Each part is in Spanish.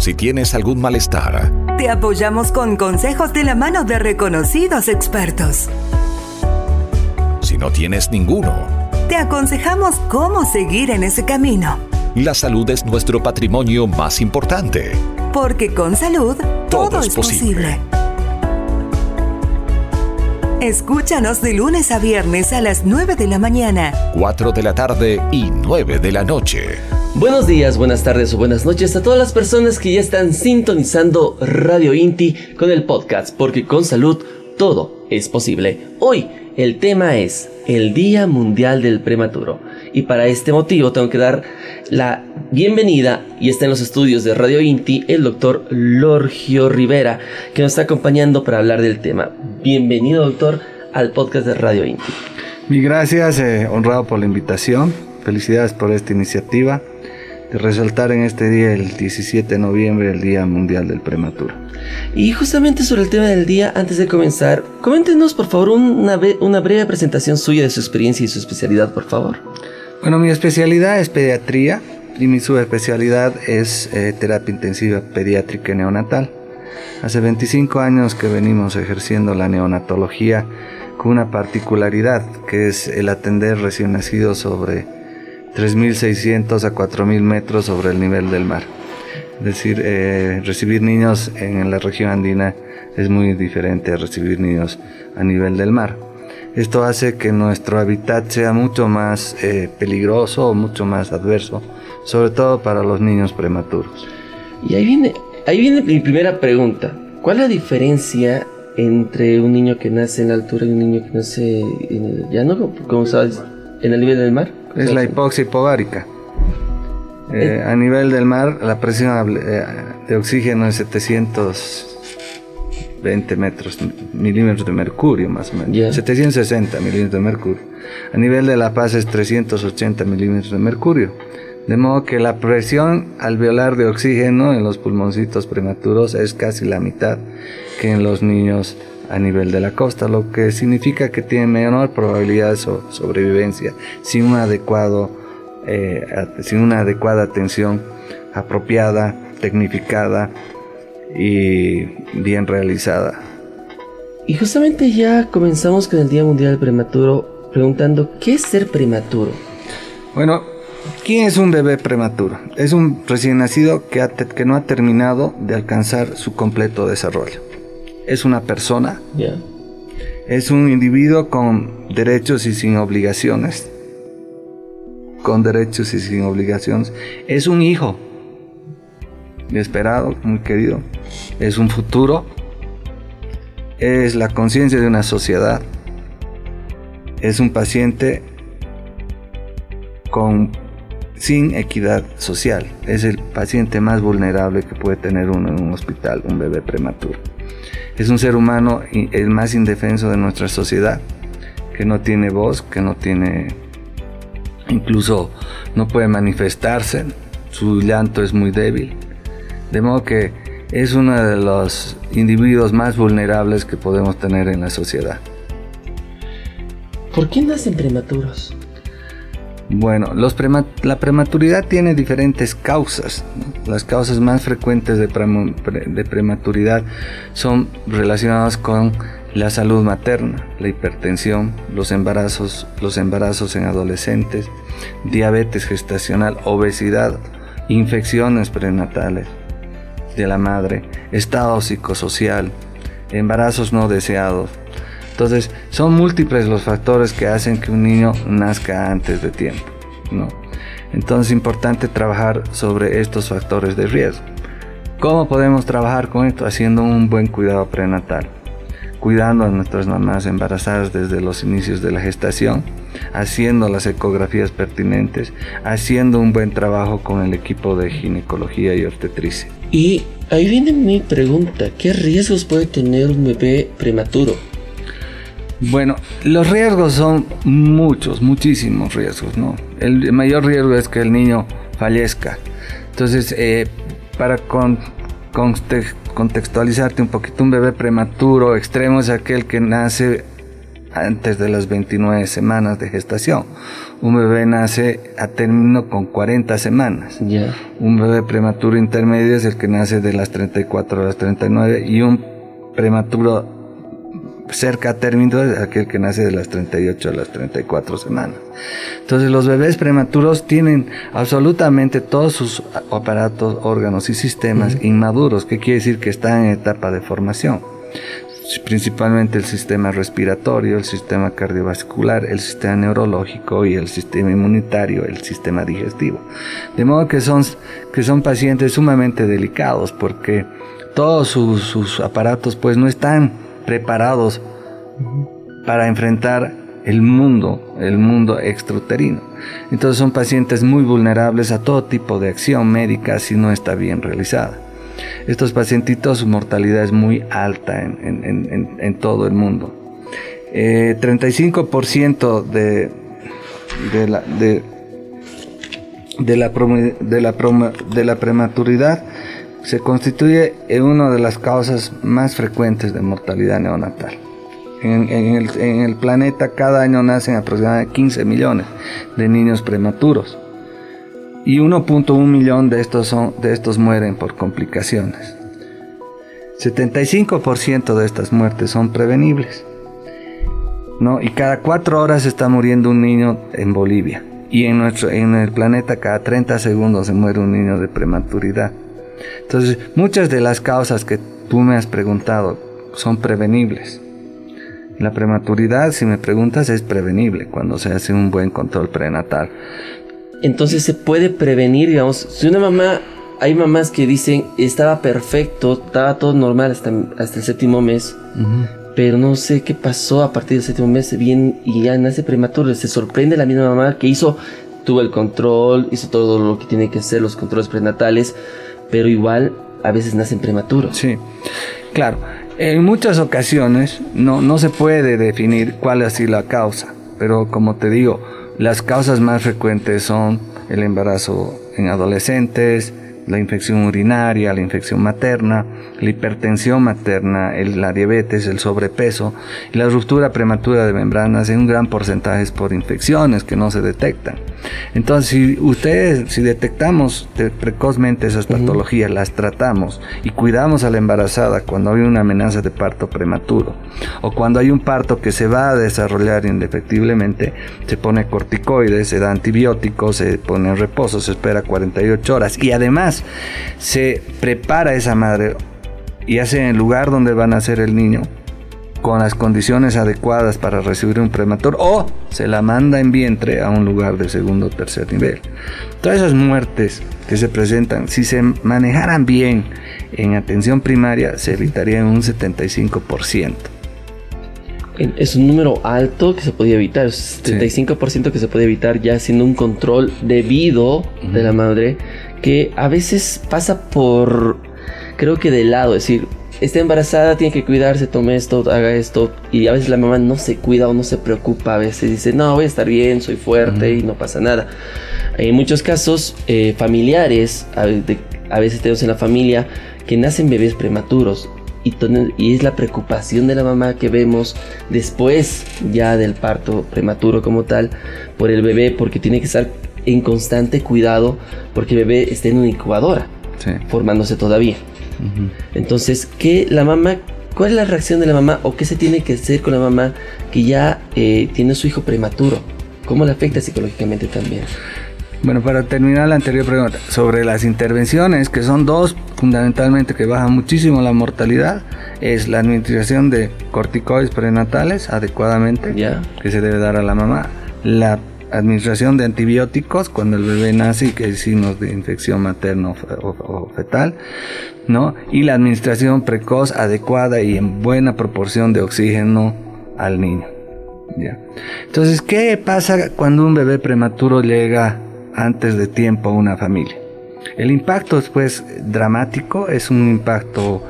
Si tienes algún malestar, te apoyamos con consejos de la mano de reconocidos expertos. Si no tienes ninguno, te aconsejamos cómo seguir en ese camino. La salud es nuestro patrimonio más importante. Porque con salud todo, es posible. Escúchanos de lunes a viernes a las 9 de la mañana, 4 de la tarde y 9 de la noche. Buenos días, buenas tardes o buenas noches a todas las personas que ya están sintonizando Radio Inti con el podcast, porque con salud todo es posible. Hoy el tema es el Día Mundial del Prematuro. Y para este motivo tengo que dar la bienvenida, y está en los estudios de Radio Inti, el doctor Lorgio Rivera, que nos está acompañando para hablar del tema. Bienvenido, doctor, al podcast de Radio Inti. Mi gracias, eh, honrado por la invitación. Felicidades por esta iniciativa de resaltar en este día, el 17 de noviembre, el Día Mundial del Prematuro. Y justamente sobre el tema del día, antes de comenzar, coméntenos por favor una, una breve presentación suya de su experiencia y su especialidad, por favor. Bueno, mi especialidad es pediatría y mi subespecialidad es eh, terapia intensiva pediátrica y neonatal. Hace 25 años que venimos ejerciendo la neonatología con una particularidad que es el atender recién nacidos sobre 3.600 a 4.000 metros sobre el nivel del mar. Es decir, eh, recibir niños en la región andina es muy diferente a recibir niños a nivel del mar. Esto hace que nuestro hábitat sea mucho más eh, peligroso o mucho más adverso, sobre todo para los niños prematuros. Y ahí viene, ahí viene mi primera pregunta. ¿Cuál es la diferencia entre un niño que nace en la altura y un niño que nace en el llano, como sabes, en el nivel del mar? Es la hipoxia hipovárica. Eh, eh. a nivel del mar, la presión eh, de oxígeno es 720 metros, milímetros de mercurio, más o menos. 760 milímetros de mercurio. A nivel de La Paz es 380 milímetros de mercurio. De modo que la presión alveolar de oxígeno en los pulmoncitos prematuros es casi la mitad que en los niños a nivel de la costa, lo que significa que tienen menor probabilidad de sobrevivencia sin un adecuado eh, sin una adecuada atención apropiada, tecnificada y bien realizada. Y justamente ya comenzamos con el Día Mundial del Prematuro preguntando, ¿qué es ser prematuro? Bueno, ¿quién es un bebé prematuro? Es un recién nacido que, que no ha terminado de alcanzar su completo desarrollo. Es una persona. Es un individuo con derechos y sin obligaciones con derechos y sin obligaciones. Es un hijo esperado, muy querido. Es un futuro. Es la conciencia de una sociedad. Es un paciente con sin equidad social. Es el paciente más vulnerable que puede tener uno en un hospital, un bebé prematuro. Es un ser humano el más indefenso de nuestra sociedad, que no tiene voz, que no tiene incluso no puede manifestarse, su llanto es muy débil. De modo que es uno de los individuos más vulnerables que podemos tener en la sociedad. ¿Por qué nacen prematuros? Bueno, la prematuridad tiene diferentes causas. Las causas más frecuentes de, de prematuridad son relacionadas con la salud materna, la hipertensión, los embarazos, los embarazos en adolescentes, diabetes gestacional, obesidad, infecciones prenatales de la madre, estado psicosocial, embarazos no deseados. Entonces, son múltiples los factores que hacen que un niño nazca antes de tiempo, ¿no? Entonces, es importante trabajar sobre estos factores de riesgo. ¿Cómo podemos trabajar con esto? Haciendo un buen cuidado prenatal cuidando a nuestras mamás embarazadas desde los inicios de la gestación, haciendo las ecografías pertinentes, haciendo un buen trabajo con el equipo de ginecología y obstetricia. Y ahí viene mi pregunta, ¿qué riesgos puede tener un bebé prematuro? Bueno, los riesgos son muchos, muchísimos riesgos, ¿no? El mayor riesgo es que el niño fallezca. Entonces, eh, para con, contextualizarte un poquito, un bebé prematuro extremo es aquel que nace antes de las 29 semanas de gestación. Un bebé nace a término con 40 semanas. Ya. Un bebé prematuro intermedio es el que nace de las 34 a las 39 y un prematuro cerca a término es aquel que nace de las 38 a las 34 semanas. Entonces los bebés prematuros tienen absolutamente todos sus aparatos, órganos y sistemas inmaduros, que quiere decir que están en etapa de formación principalmente el sistema respiratorio, el sistema cardiovascular, el sistema neurológico y el sistema inmunitario, el sistema digestivo. De modo que son, que son pacientes sumamente delicados porque todos sus, aparatos pues no están preparados para enfrentar el mundo, el mundo extrauterino. Entonces son pacientes muy vulnerables a todo tipo de acción médica si no está bien realizada. Estos pacientitos, su mortalidad es muy alta en, todo el mundo. 35% eh, de, la, de, la, de la prematuridad se constituye en una de las causas más frecuentes de mortalidad neonatal. En, el, planeta cada año nacen aproximadamente 15 millones de niños prematuros y 1.1 millón de estos, son, de estos mueren por complicaciones. 75% de estas muertes son prevenibles. ¿no? Y cada 4 horas está muriendo un niño en Bolivia. Y en, nuestro, en el planeta cada 30 segundos se muere un niño de prematuridad. Entonces, muchas de las causas que tú me has preguntado son prevenibles. La prematuridad, si me preguntas, es prevenible cuando se hace un buen control prenatal. Entonces se puede prevenir, digamos, si una mamá, hay mamás que dicen, estaba perfecto, estaba todo normal hasta, hasta el séptimo mes, pero no sé qué pasó a partir del séptimo mes, bien y ya nace prematuro, se sorprende la misma mamá que hizo, tuvo el control, hizo todo lo que tiene que hacer, los controles prenatales, pero igual a veces nacen prematuros. Sí, claro. En muchas ocasiones no, no se puede definir cuál es la causa, pero como te digo, las causas más frecuentes son el embarazo en adolescentes, la infección urinaria, la infección materna, la hipertensión materna, la diabetes, el sobrepeso y la ruptura prematura de membranas en un gran porcentaje es por infecciones que no se detectan. Entonces, si ustedes, si detectamos precozmente esas patologías, las tratamos y cuidamos a la embarazada cuando hay una amenaza de parto prematuro o cuando hay un parto que se va a desarrollar indefectiblemente, se pone corticoides, se da antibióticos, se pone en reposo, se espera 48 horas y además se prepara esa madre y hace el lugar donde va a nacer el niño con las condiciones adecuadas para recibir un prematuro o se la manda en vientre a un lugar de segundo o tercer nivel. Todas esas muertes que se presentan, si se manejaran bien en atención primaria, se evitarían un 75%. Es un número alto que se podía evitar, 75% que se puede evitar ya haciendo un control debido de la madre, que a veces pasa por, creo que de lado, es decir, está embarazada, tiene que cuidarse, tome esto, haga esto. Y a veces la mamá no se cuida o no se preocupa. A veces dice, no, voy a estar bien, soy fuerte y no pasa nada. En muchos casos eh, familiares, a, veces tenemos en la familia que nacen bebés prematuros. Y, y, es la preocupación de la mamá que vemos después ya del parto prematuro como tal por el bebé porque tiene que estar en constante cuidado porque el bebé está en una incubadora formándose todavía. Entonces, ¿qué la mamá, cuál es la reacción de la mamá o qué se tiene que hacer con la mamá que ya eh, tiene su hijo prematuro? ¿Cómo le afecta psicológicamente también? Bueno, para terminar la anterior pregunta, sobre las intervenciones, que son dos fundamentalmente que bajan muchísimo la mortalidad, es la administración de corticoides prenatales adecuadamente, que se debe dar a la mamá, la administración de antibióticos cuando el bebé nace y que hay signos de infección materna o, fetal, ¿no? Y la administración precoz, adecuada y en buena proporción de oxígeno al niño. ¿ya? Entonces, ¿qué pasa cuando un bebé prematuro llega antes de tiempo a una familia? El impacto es pues dramático, es un impacto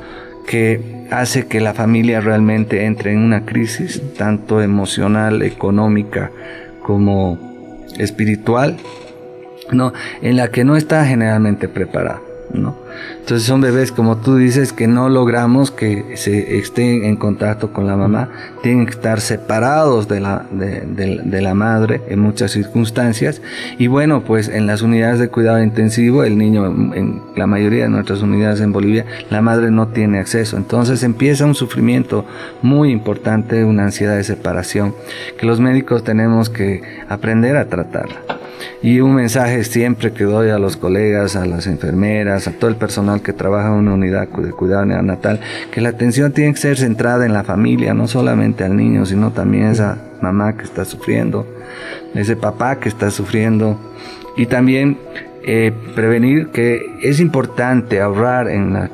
que hace que la familia realmente entre en una crisis, tanto emocional, económica, como espiritual, ¿no? en la que no está generalmente preparada. ¿No? Entonces son bebés, como tú dices, que no logramos que se estén en contacto con la mamá, tienen que estar separados de la, de, la madre en muchas circunstancias. Y bueno, pues en las unidades de cuidado intensivo, el niño, en la mayoría de nuestras unidades en Bolivia, la madre no tiene acceso. Entonces empieza un sufrimiento muy importante, una ansiedad de separación, que los médicos tenemos que aprender a tratarla. Y un mensaje siempre que doy a los colegas, a las enfermeras, a todo el personal que trabaja en una unidad de cuidado neonatal, que la atención tiene que ser centrada en la familia, no solamente al niño, sino también a esa mamá que está sufriendo, ese papá que está sufriendo. Y también eh, prevenir que es importante ahorrar en, la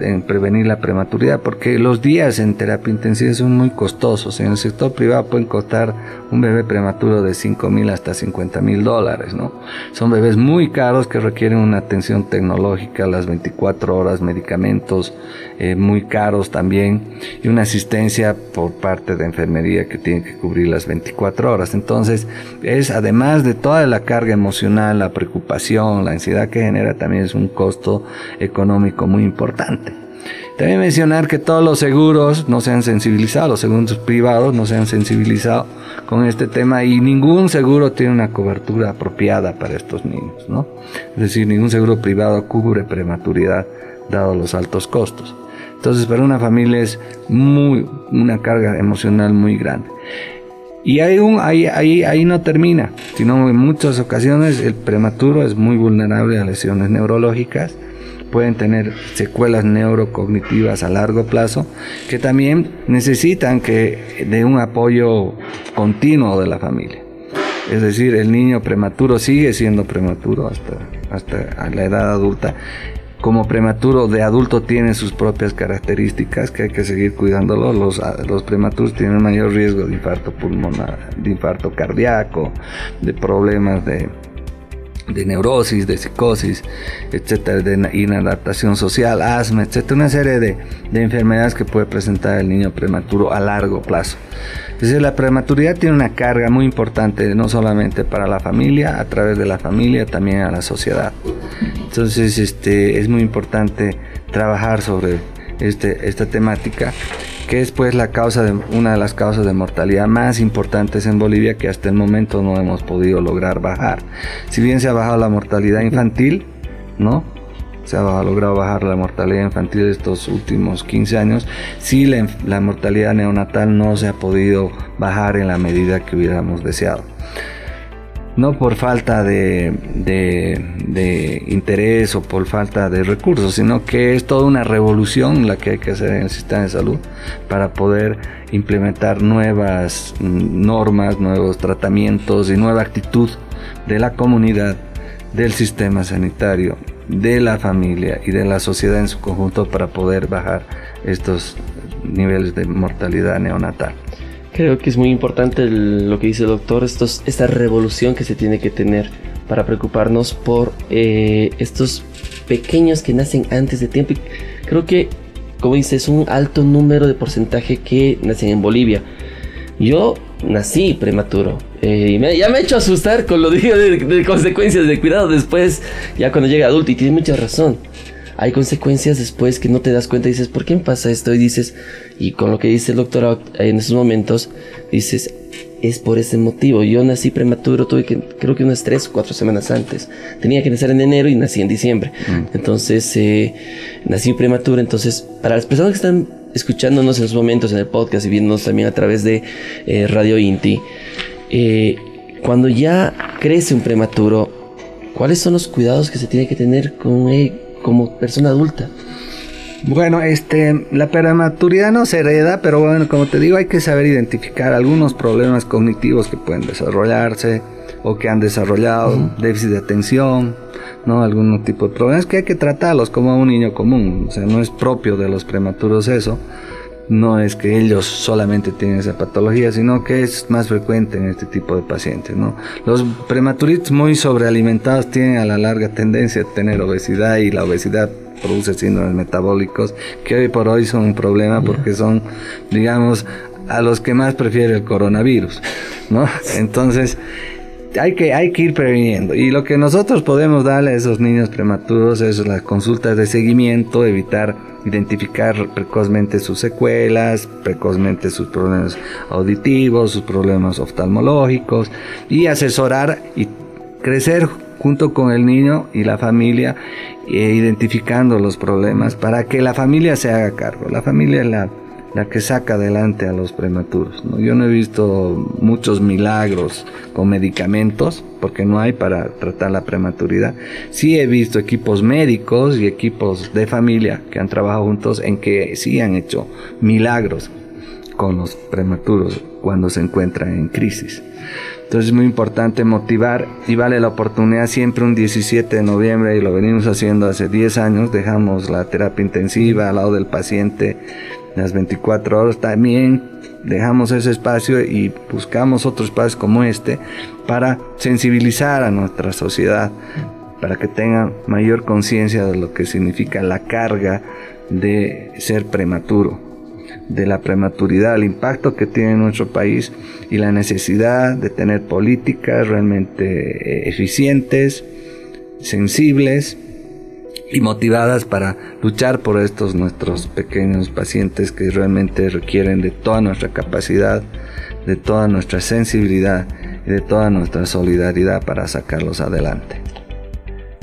en, prevenir la prematuridad porque los días en terapia intensiva son muy costosos. En el sector privado pueden costar un bebé prematuro de 5 mil hasta 50 mil dólares. ¿no? Son bebés muy caros que requieren una atención tecnológica las 24 horas, medicamentos eh, muy caros también y una asistencia por parte de enfermería que tiene que cubrir las 24 horas. Entonces es además de toda la carga emocional, la preocupación, la ansiedad que genera también es un costo económico muy importante. También mencionar que todos los seguros no se han sensibilizado, los seguros privados no se han sensibilizado con este tema y ningún seguro tiene una cobertura apropiada para estos niños, ¿no? Es decir, ningún seguro privado cubre prematuridad dado los altos costos. Entonces, para una familia es muy una carga emocional muy grande. Y ahí, ahí, ahí, ahí no termina, sino en muchas ocasiones el prematuro es muy vulnerable a lesiones neurológicas, pueden tener secuelas neurocognitivas a largo plazo que también necesitan que de un apoyo continuo de la familia. Es decir, el niño prematuro sigue siendo prematuro hasta, hasta la edad adulta como prematuro de adulto tiene sus propias características que hay que seguir cuidándolo. Los, los prematuros tienen mayor riesgo de infarto pulmonar, de infarto cardíaco, de problemas de, de neurosis, de psicosis, etcétera, de inadaptación social, asma, etcétera, una serie de, de enfermedades que puede presentar el niño prematuro a largo plazo. Es decir, la prematuridad tiene una carga muy importante, no solamente para la familia, a través de la familia, también a la sociedad. Entonces, este, es muy importante trabajar sobre este, esta temática, que es pues la causa de, una de las causas de mortalidad más importantes en Bolivia que hasta el momento no hemos podido lograr bajar. Si bien se ha bajado la mortalidad infantil, ¿no? se ha logrado bajar la mortalidad infantil estos últimos 15 años, sí la, mortalidad neonatal no se ha podido bajar en la medida que hubiéramos deseado. No por falta de, de, interés o por falta de recursos, sino que es toda una revolución la que hay que hacer en el sistema de salud para poder implementar nuevas normas, nuevos tratamientos y nueva actitud de la comunidad, del sistema sanitario de la familia y de la sociedad en su conjunto para poder bajar estos niveles de mortalidad neonatal. Creo que es muy importante lo que dice el doctor, esta revolución que se tiene que tener para preocuparnos por eh, estos pequeños que nacen antes de tiempo. creo que, como dice, es un alto número de porcentaje que nacen en Bolivia. Yo nací prematuro. Eh, y me, ya me he hecho asustar con lo digo de, consecuencias de cuidado después, ya cuando llega adulto, y tiene mucha razón. Hay consecuencias después que no te das cuenta y dices, ¿por qué me pasa esto? Y dices, y con lo que dice el doctor en esos momentos, dices, es por ese motivo. Yo nací prematuro, tuve que, creo que unas tres o cuatro semanas antes. Tenía que nacer en enero y nací en diciembre. Mm. Entonces, eh, nací prematuro. Entonces, para las personas que están escuchándonos en esos momentos en el podcast y viéndonos también a través de eh, Radio Inti, eh, cuando ya crece un prematuro, ¿cuáles son los cuidados que se tiene que tener con él como persona adulta? Bueno, este, la prematuridad no se hereda, pero bueno, como te digo, hay que saber identificar algunos problemas cognitivos que pueden desarrollarse o que han desarrollado, déficit de atención, ¿no? Algún tipo de problemas que hay que tratarlos como un niño común. O sea, no es propio de los prematuros eso. No es que ellos solamente tienen esa patología, sino que es más frecuente en este tipo de pacientes, ¿no? Los prematuritos muy sobrealimentados tienen a la larga tendencia a tener obesidad y la obesidad produce síndromes metabólicos que hoy por hoy son un problema porque son, digamos, a los que más prefiere el coronavirus, ¿no? Entonces, hay que, hay que ir previniendo. Y lo que nosotros podemos darle a esos niños prematuros es las consultas de seguimiento, evitar identificar precozmente sus secuelas, precozmente sus problemas auditivos, sus problemas oftalmológicos y asesorar y crecer junto con el niño y la familia eh, identificando los problemas para que la familia se haga cargo. La familia es la la que saca adelante a los prematuros. Yo no he visto muchos milagros con medicamentos, porque no hay para tratar la prematuridad. Sí he visto equipos médicos y equipos de familia que han trabajado juntos en que sí han hecho milagros con los prematuros cuando se encuentran en crisis. Entonces es muy importante motivar y vale la oportunidad siempre un 17 de noviembre y lo venimos haciendo hace 10 años, dejamos la terapia intensiva al lado del paciente las 24 horas también dejamos ese espacio y buscamos otros espacios como este para sensibilizar a nuestra sociedad, para que tengan mayor conciencia de lo que significa la carga de ser prematuro, de la prematuridad, el impacto que tiene nuestro país y la necesidad de tener políticas realmente eh, eficientes, sensibles, y motivadas para luchar por estos nuestros pequeños pacientes que realmente requieren de toda nuestra capacidad, de toda nuestra sensibilidad y de toda nuestra solidaridad para sacarlos adelante.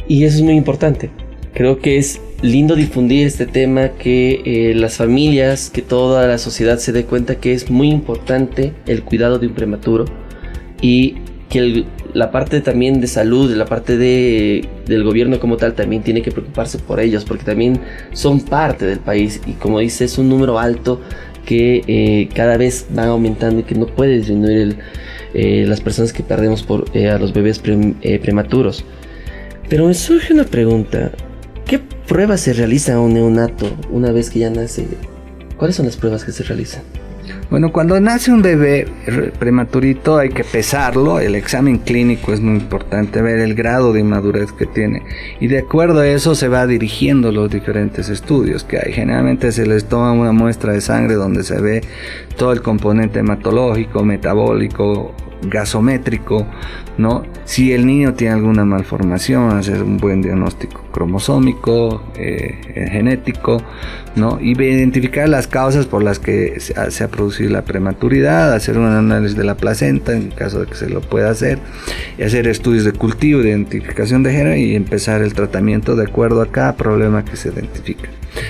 Y eso es muy importante. Creo que es lindo difundir este tema, que eh, las familias, que toda la sociedad se dé cuenta que es muy importante el cuidado de un prematuro y que la parte también de salud, la parte de, del gobierno como tal, también tiene que preocuparse por ellos, porque también son parte del país y como dice, es un número alto que eh, cada vez van aumentando y que no puede disminuir eh, las personas que perdemos por, eh, a los bebés prematuros. Pero me surge una pregunta, ¿qué pruebas se realizan a un neonato una vez que ya nace? ¿Cuáles son las pruebas que se realizan? Bueno, cuando nace un bebé prematurito hay que pesarlo, el examen clínico es muy importante, ver el grado de inmadurez que tiene y de acuerdo a eso se va dirigiendo los diferentes estudios que hay. Generalmente se les toma una muestra de sangre donde se ve todo el componente hematológico, metabólico, gasométrico, ¿no? Si el niño tiene alguna malformación, hacer un buen diagnóstico cromosómico, eh, genético, ¿no? Y identificar las causas por las que se ha, producido la prematuridad, hacer un análisis de la placenta en caso de que se lo pueda hacer, y hacer estudios de cultivo, de identificación de género y empezar el tratamiento de acuerdo a cada problema que se identifica.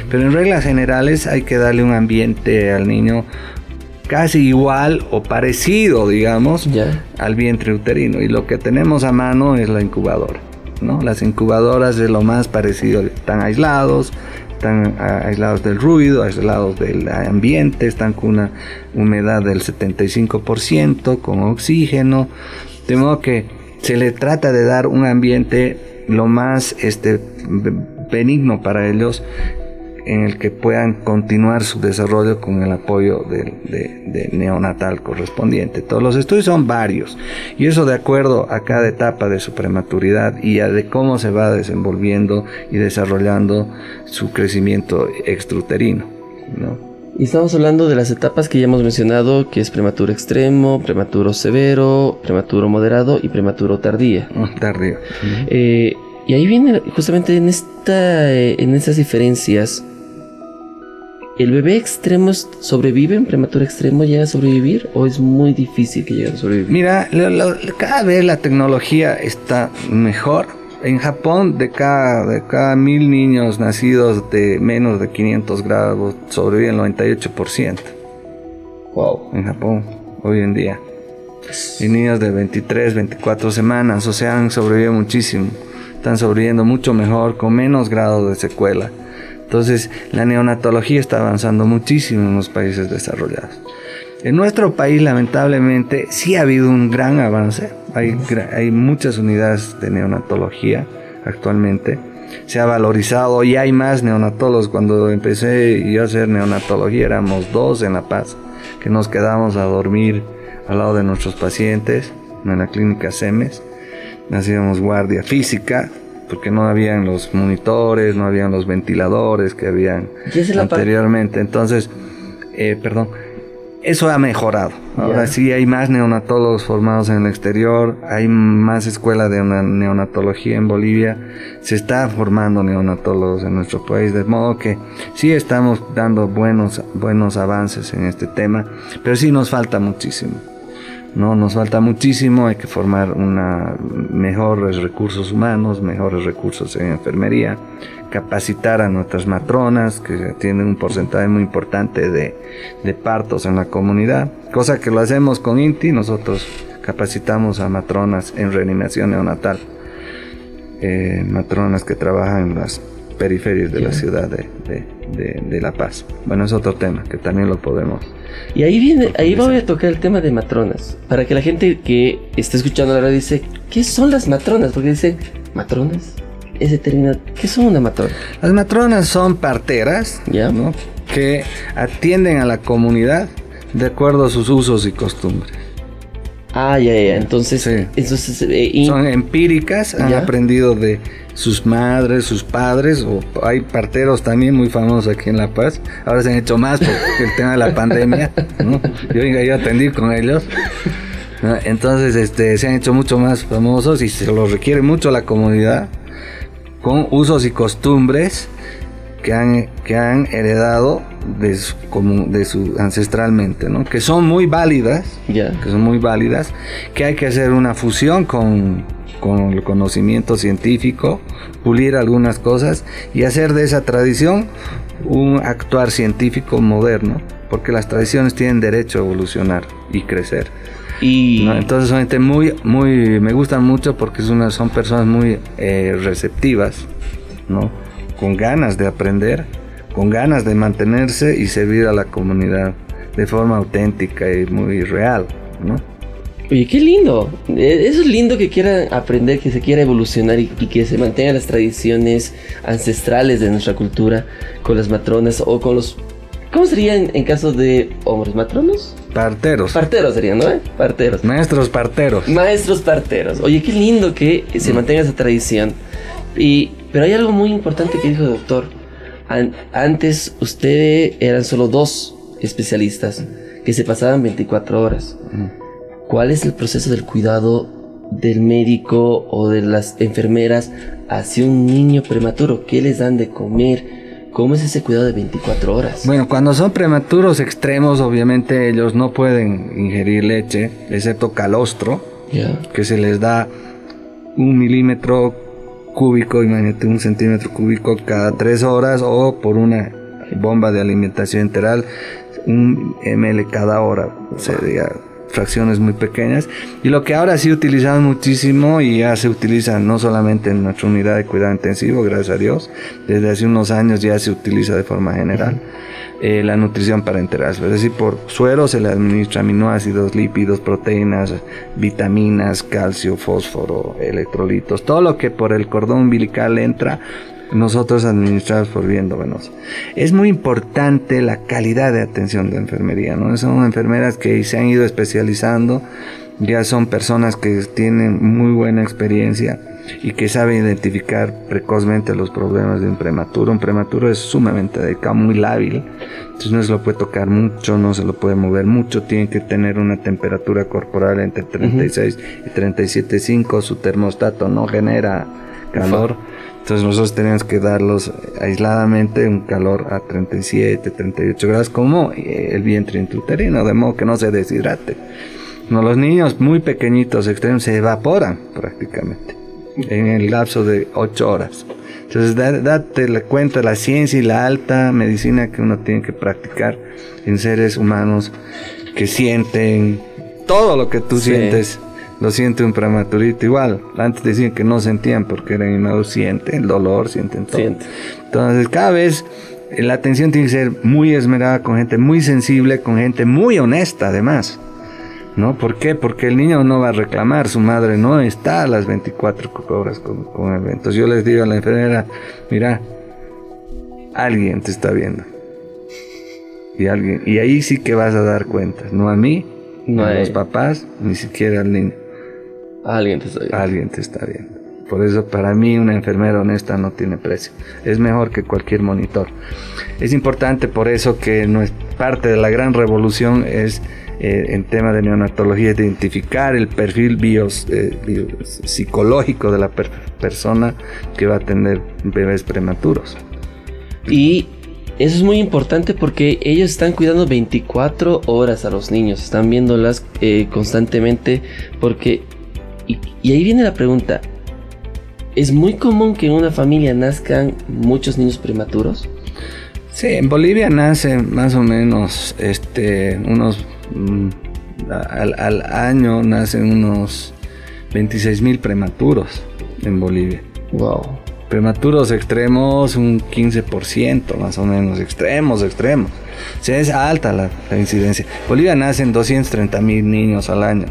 Pero en reglas generales hay que darle un ambiente al niño casi igual o parecido, digamos, al vientre uterino. Y lo que tenemos a mano es la incubadora. ¿no? Las incubadoras es lo más parecido, están aislados, están aislados del ruido, aislados del ambiente, están con una humedad del 75%, con oxígeno, de modo que se le trata de dar un ambiente lo más este, benigno para ellos en el que puedan continuar su desarrollo con el apoyo de, neonatal correspondiente. Todos los estudios son varios y eso de acuerdo a cada etapa de su prematuridad y a de cómo se va desenvolviendo y desarrollando su crecimiento extruterino. Y estamos hablando de las etapas que ya hemos mencionado, que es prematuro extremo, prematuro severo, prematuro moderado y prematuro tardía. Oh, tardío. Eh, y ahí viene justamente en, esta, eh, en estas diferencias ¿El bebé extremo sobrevive en prematura extremo? ¿Llega a sobrevivir o es muy difícil que llegue a sobrevivir? Mira, cada vez la tecnología está mejor. En Japón, de cada, de cada mil niños nacidos de menos de 500 grados, sobreviven el 98%. Wow. En Japón, hoy en día. Y niños de 23, 24 semanas, o sea, han sobrevivido muchísimo. Están sobreviviendo mucho mejor, con menos grado de secuela. Entonces, la neonatología está avanzando muchísimo en los países desarrollados. En nuestro país, lamentablemente, sí ha habido un gran avance. Hay, muchas unidades de neonatología actualmente. Se ha valorizado y hay más neonatólogos. Cuando empecé yo a hacer neonatología éramos dos en La Paz, que nos quedábamos a dormir al lado de nuestros pacientes en la clínica SEMES. Hacíamos guardia física, porque no habían los monitores, no habían los ventiladores que habían anteriormente. Entonces, eh, perdón, eso ha mejorado. Ahora sí hay más neonatólogos formados en el exterior, hay más escuela de una- neonatología en Bolivia, se está formando neonatólogos en nuestro país, de modo que sí estamos dando buenos, buenos avances en este tema, pero sí nos falta muchísimo. No, nos falta muchísimo, hay que formar una mejores recursos humanos, mejores recursos en enfermería, capacitar a nuestras matronas, que tienen un porcentaje muy importante de, partos en la comunidad, cosa que lo hacemos con INTI, nosotros capacitamos a matronas en reanimación neonatal, eh, matronas que trabajan en las periferias de la ciudad de, de- de- de La Paz. Bueno, es otro tema que también lo podemos Y ahí viene, ahí voy a tocar el tema de matronas. Para que la gente que está escuchando la radio dice, ¿qué son las matronas? Porque dice, ¿matronas? Ese término, ¿qué son una matrona? Las matronas son parteras Ya. ¿no? que atienden a la comunidad de acuerdo a sus usos y costumbres. Ah, ya, ya. Entonces, Sí. entonces eh, y- Son empíricas, han Ya. aprendido de sus madres, sus padres, o hay parteros también muy famosos aquí en La Paz. Ahora se han hecho más por el tema de la pandemia. ¿no? Yo, yo atendí con ellos. ¿no? Entonces este, se han hecho mucho más famosos y se los requiere mucho la comunidad con usos y costumbres que han, que han heredado de su, comu- de su ancestralmente, ¿no? que son muy válidas, ya. que son muy válidas, que hay que hacer una fusión con, con el conocimiento científico, pulir algunas cosas y hacer de esa tradición un actuar científico moderno, porque las tradiciones tienen derecho a evolucionar y crecer. Y ¿no? Entonces son gente muy, muy, me gustan mucho porque son personas muy eh, receptivas, ¿no? Con ganas de aprender, con ganas de mantenerse y servir a la comunidad de forma auténtica y muy real, ¿no? Oye, qué lindo. Eh, Eso es lindo que quiera aprender, que se quiera evolucionar y, y que se mantengan las tradiciones ancestrales de nuestra cultura con las matronas o con los... ¿Cómo sería en, caso de hombres matronos? Parteros, Parteros serían, ¿no? eh? Parteros. maestros parteros. Maestros parteros. Oye, qué lindo que se mantenga esa tradición. Y, pero hay algo muy importante que dijo el doctor. An- antes ustedes eran solo dos especialistas que se pasaban 24 horas. ¿Cuál es el proceso del cuidado del médico o de las enfermeras hacia un niño prematuro? ¿Qué les dan de comer? ¿Cómo es ese cuidado de 24 horas? Bueno, cuando son prematuros extremos, obviamente ellos no pueden ingerir leche, excepto calostro, que se les da un milímetro cúbico, imagínate un centímetro cúbico cada tres horas o por una bomba de alimentación enteral, un ml cada hora, sería fracciones muy pequeñas. Y lo que ahora sí utilizamos muchísimo y ya se utiliza no solamente en nuestra unidad de cuidado intensivo, gracias a Dios, desde hace unos años ya se utiliza de forma general. eh, la nutrición parenteral, es decir, por suero se le administra aminoácidos, lípidos, proteínas, vitaminas, calcio, fósforo, electrolitos, todo lo que por el cordón umbilical entra, nosotros administramos por vía endovenosa. Es muy importante la calidad de atención de enfermería, ¿no? Son enfermeras que se han ido especializando, ya son personas que tienen muy buena experiencia y que saben identificar precozmente los problemas de un prematuro. Un prematuro es sumamente delicado, muy lábil, entonces no se lo puede tocar mucho, no se lo puede mover mucho, tiene que tener una temperatura corporal entre 36 y 37.5, su termostato no genera calor. Entonces nosotros tenemos que darlos aisladamente un calor a 37, 38 grados como eh, el vientre intrauterino, de modo que no se deshidrate. No, los niños muy pequeñitos extremos se evaporan prácticamente en el lapso de 8 horas. Entonces da- date la cuenta la ciencia y la alta medicina que uno tiene que practicar en seres humanos que sienten todo lo que tú Sí. sientes lo siente un prematurito igual. Antes decían que no sentían porque eran inmaduros, sienten el dolor, sienten todo. Sienten. Entonces, cada vez eh, la atención tiene que ser muy esmerada con gente muy sensible, con gente muy honesta además. ¿No? ¿Por qué? Porque el niño no va a reclamar, su madre no está a las 24 horas con, con él. Entonces yo les digo a la enfermera, mira, alguien te está viendo. Y, alguien, y ahí sí que vas a dar cuentas, no a mí, No a los papás, ni siquiera al niño. Alguien te estoy Alguien te está viendo. Por eso para mí una enfermera honesta no tiene precio. Es mejor que cualquier monitor. Es importante por eso que parte de la gran revolución es eh, en tema de neonatología identificar el perfil bios, eh, psicológico de la persona que va a tener bebés prematuros. Y eso es muy importante porque ellos están cuidando 24 horas a los niños, están viéndolas eh, constantemente porque... y ahí viene la pregunta, ¿Es muy común que en una familia nazcan muchos niños prematuros? Sí, en Bolivia nacen más o menos este, unos. Mm, al, año nacen unos 26 mil prematuros en Bolivia. Wow. Prematuros extremos, un 15% más o menos. Extremos, extremos. O sea, es alta la, la incidencia. Bolivia nacen 230 mil niños al año.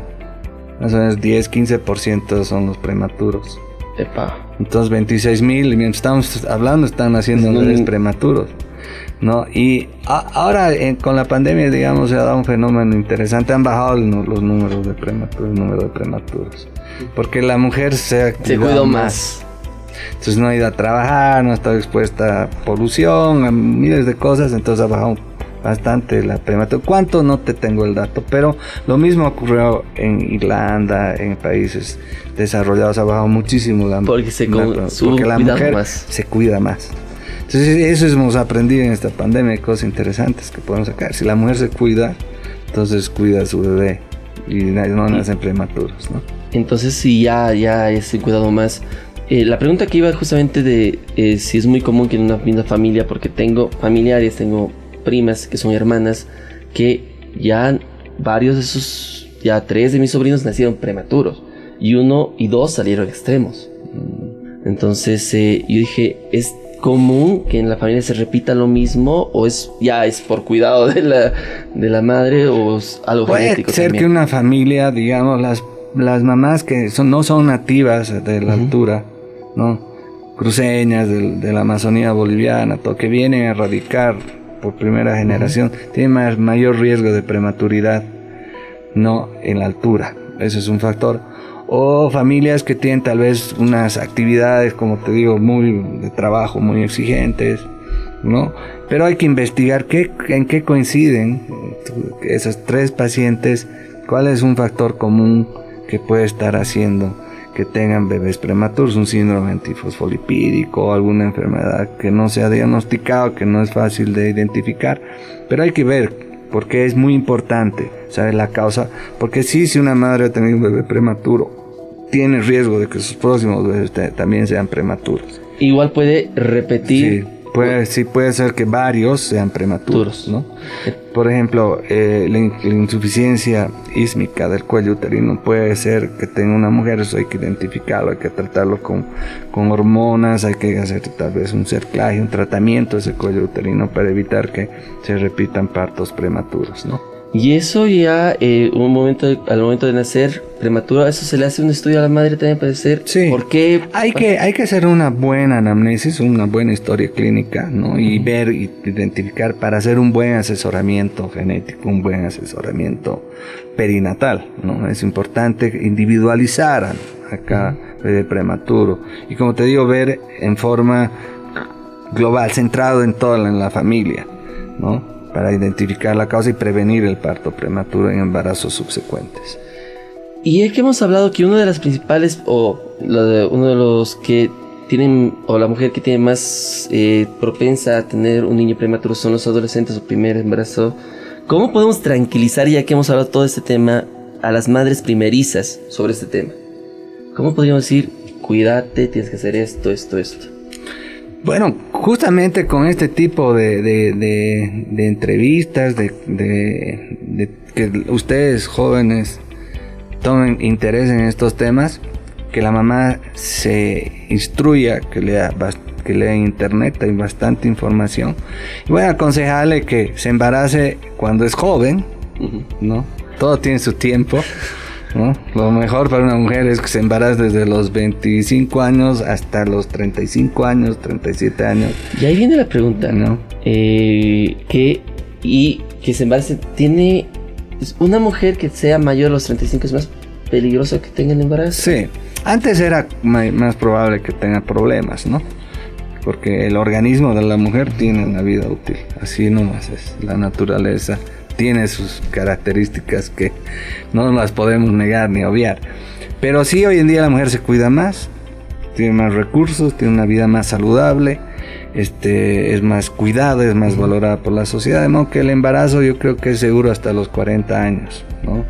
Más o menos 10, 15% son los prematuros. Entonces 26 mil, mientras estamos hablando, están haciendo bebés prematuros. ¿no? Y ahora con la pandemia, digamos, se ha dado un fenómeno interesante. Han bajado los números de prematuros, el número de prematuros. Porque la mujer se, se cuidó más. Entonces no ha ido a trabajar, no ha estado expuesta a polución, a miles de cosas, entonces ha bajado bastante la prematura. ¿Cuánto? No te tengo el dato, pero lo mismo ocurrió en Irlanda, en países desarrollados, ha bajado muchísimo la Porque, se porque la mujer se cuida más. Entonces eso hemos aprendido en esta pandemia, cosas interesantes que podemos sacar. Si la mujer se cuida, entonces cuida a su bebé y no nacen prematuros, ¿no? Entonces si ya, ya es cuidado más. Eh, la pregunta que iba justamente de eh, si es muy común que en una misma familia, porque tengo familiares, tengo primas que son hermanas, que ya varios de sus, ya tres de mis sobrinos nacieron prematuros y uno y dos salieron extremos. Entonces eh, yo dije, ¿es común que en la familia se repita lo mismo o es ya es por cuidado de la, de la madre o es algo Puede genético? ser que una familia, digamos, las, las mamás que son, no son nativas de la altura, ¿no? cruceñas de, de, la Amazonía boliviana, todo, que vienen a radicar por primera generación, tiene más, mayor riesgo de prematuridad, no en la altura. Ese es un factor. O familias que tienen tal vez unas actividades, como te digo, muy de trabajo, muy exigentes, ¿no? Pero hay que investigar qué, en qué coinciden esas tres pacientes, cuál es un factor común que puede estar haciendo que tengan bebés prematuros, un síndrome antifosfolipídico, alguna enfermedad que no se ha diagnosticado, que no es fácil de identificar, pero hay que ver porque es muy importante saber la causa, porque sí, si una madre ha tenido un bebé prematuro, tiene riesgo de que sus próximos bebés también sean prematuros. Igual puede repetir Puede, sí, puede ser que varios sean prematuros, ¿no? Por ejemplo, eh, la, insuficiencia ísmica del cuello uterino puede ser que tenga una mujer, eso hay que identificarlo, hay que tratarlo con, con hormonas, hay que hacer tal vez un cerclaje, un tratamiento de ese cuello uterino para evitar que se repitan partos prematuros, ¿no? Y eso ya, eh, un momento, al momento de nacer prematuro, eso se le hace un estudio a la madre también para decir sí. por qué. Hay que, hay que hacer una buena anamnesis, una buena historia clínica, ¿no? Y ver y identificar para hacer un buen asesoramiento genético, un buen asesoramiento perinatal, ¿no? Es importante individualizar a, cada bebé prematuro. Y como te digo, ver en forma global, centrado en toda la, en la familia, ¿no? Para identificar la causa y prevenir el parto prematuro en embarazos subsecuentes. Y es que hemos hablado que uno de las principales, o uno de los que tienen, o la mujer que tiene más eh, propensa a tener un niño prematuro son los adolescentes o primer embarazo. ¿Cómo podemos tranquilizar, ya que hemos hablado todo este tema, a las madres primerizas sobre este tema? ¿Cómo podríamos decir, cuídate, tienes que hacer esto, esto, esto? Bueno, justamente con este tipo de, de, entrevistas, de, que ustedes jóvenes tomen interés en estos temas, que la mamá se instruya, que lea, que lea en internet, hay bastante información. Y voy a aconsejarle que se embarace cuando es joven, ¿no? Todo tiene su tiempo. Lo mejor para una mujer es que se embarace desde los 25 años hasta los 35 años, 37 años. Y ahí viene la pregunta, ¿no? Eh, que, y que se embarace, ¿tiene una mujer que sea mayor a los 35 es más peligroso que tenga el embarazo? Sí. Antes era más probable que tenga problemas, ¿no? Porque el organismo de la mujer tiene una vida útil, así nomás es. La naturaleza tiene sus características que no las podemos negar ni obviar. Pero sí, hoy en día la mujer se cuida más, tiene más recursos, tiene una vida más saludable, este, es más cuidada, es más valorada por la sociedad, de modo que el embarazo yo creo que es seguro hasta los 40 años, ¿no?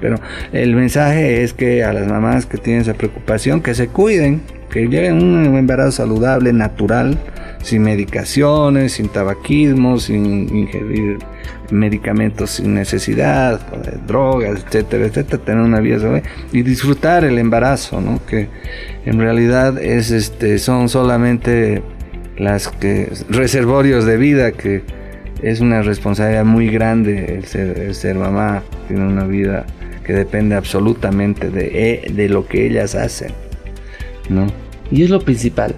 Pero el mensaje es que a las mamás que tienen esa preocupación, que se cuiden, que lleven un embarazo saludable, natural, sin medicaciones, sin tabaquismo, sin ingerir medicamentos sin necesidad, drogas, etcétera, etcétera, tener una vida y disfrutar el embarazo, ¿no? Que en realidad es este son solamente las que reservorios de vida que es una responsabilidad muy grande el ser, ser mamá, tiene una vida que depende absolutamente de, e, de lo que ellas hacen, ¿no? Y es lo principal.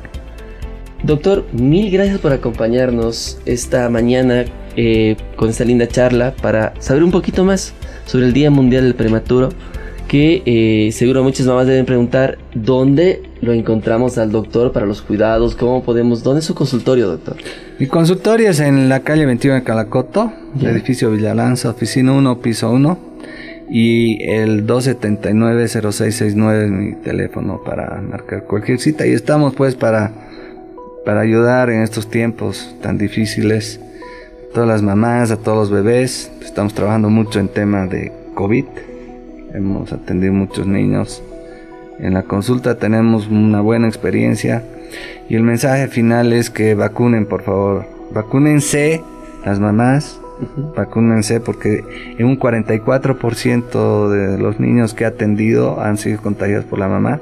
Doctor, mil gracias por acompañarnos esta mañana eh, con esta linda charla para saber un poquito más sobre el Día Mundial del Prematuro que eh, seguro muchas mamás deben preguntar dónde lo encontramos al doctor para los cuidados, cómo podemos, dónde es su consultorio, doctor. Mi consultorio es en la calle 21 de Calacoto, edificio Villalanza, oficina 1, piso 1, y el 279-0669 es mi teléfono para marcar cualquier cita. Y estamos pues para, para ayudar en estos tiempos tan difíciles todas las mamás, a todos los bebés. Estamos trabajando mucho en tema de COVID hemos atendido muchos niños. En la consulta tenemos una buena experiencia y el mensaje final es que vacunen, por favor. Vacúnense las mamás, vacúnense porque en un 44% de los niños que he atendido han sido contagiados por la mamá,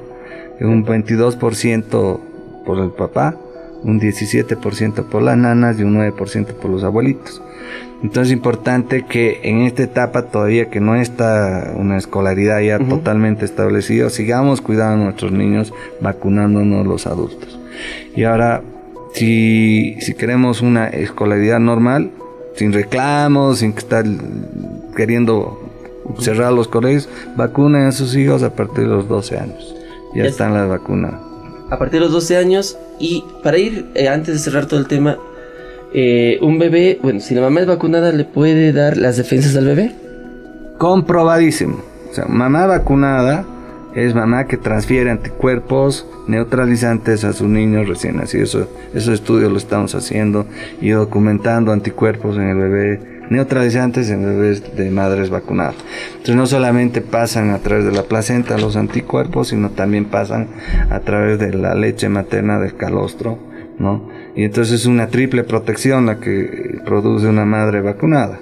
en un 22% por el papá, un 17% por las nanas y un 9% por los abuelitos. Entonces es importante que en esta etapa todavía que no está una escolaridad ya totalmente establecida, sigamos cuidando a nuestros niños, vacunándonos los adultos. Y ahora, si, si queremos una escolaridad normal, sin reclamos, sin estar queriendo cerrar los colegios, vacunen a sus hijos a partir de los 12 años. Ya están las vacunas. A partir de los 12 años, y para ir, eh, antes de cerrar todo el tema, eh, un bebé, bueno, si la mamá es vacunada, ¿le puede dar las defensas al bebé? Comprobadísimo. O sea, mamá vacunada es mamá que transfiere anticuerpos neutralizantes a sus niños recién nacidos. esos estudios lo estamos haciendo y documentando anticuerpos en el bebé neutralizantes en bebés de madres vacunadas. Entonces no solamente pasan a través de la placenta los anticuerpos, sino también pasan a través de la leche materna del calostro ¿no? Y entonces es una triple protección la que produce una madre vacunada.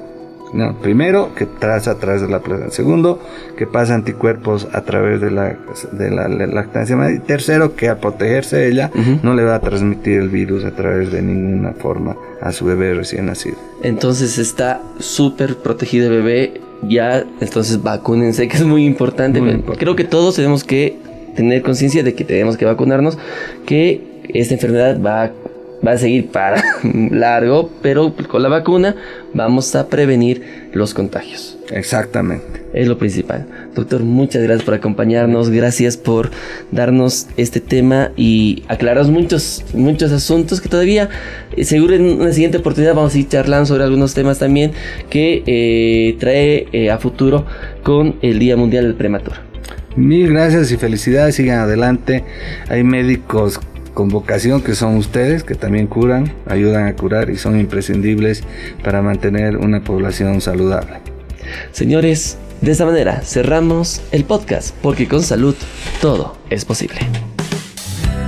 No, primero, que traza a través de la placenta. Segundo, que pasa anticuerpos a través de la, de la, lactancia. Y tercero, que al protegerse ella, no le va a transmitir el virus a través de ninguna forma a su bebé recién nacido. Entonces está súper protegido el bebé. Ya, entonces vacúnense, que es muy importante. Creo que todos tenemos que tener conciencia de que tenemos que vacunarnos, que esta enfermedad va, va a seguir para largo, pero con la vacuna vamos a prevenir los contagios. Exactamente. Es lo principal. Doctor, muchas gracias por acompañarnos, gracias por darnos este tema y aclarar muchos, muchos asuntos que todavía, eh, seguro en una siguiente oportunidad vamos a ir charlando sobre algunos temas también que eh, trae eh, a futuro con el Día Mundial del Prematuro. Mil gracias y felicidades, sigan adelante. Hay médicos con vocación que son ustedes, que también curan, ayudan a curar y son imprescindibles para mantener una población saludable. Señores, de esta manera cerramos el podcast porque con salud todo es posible.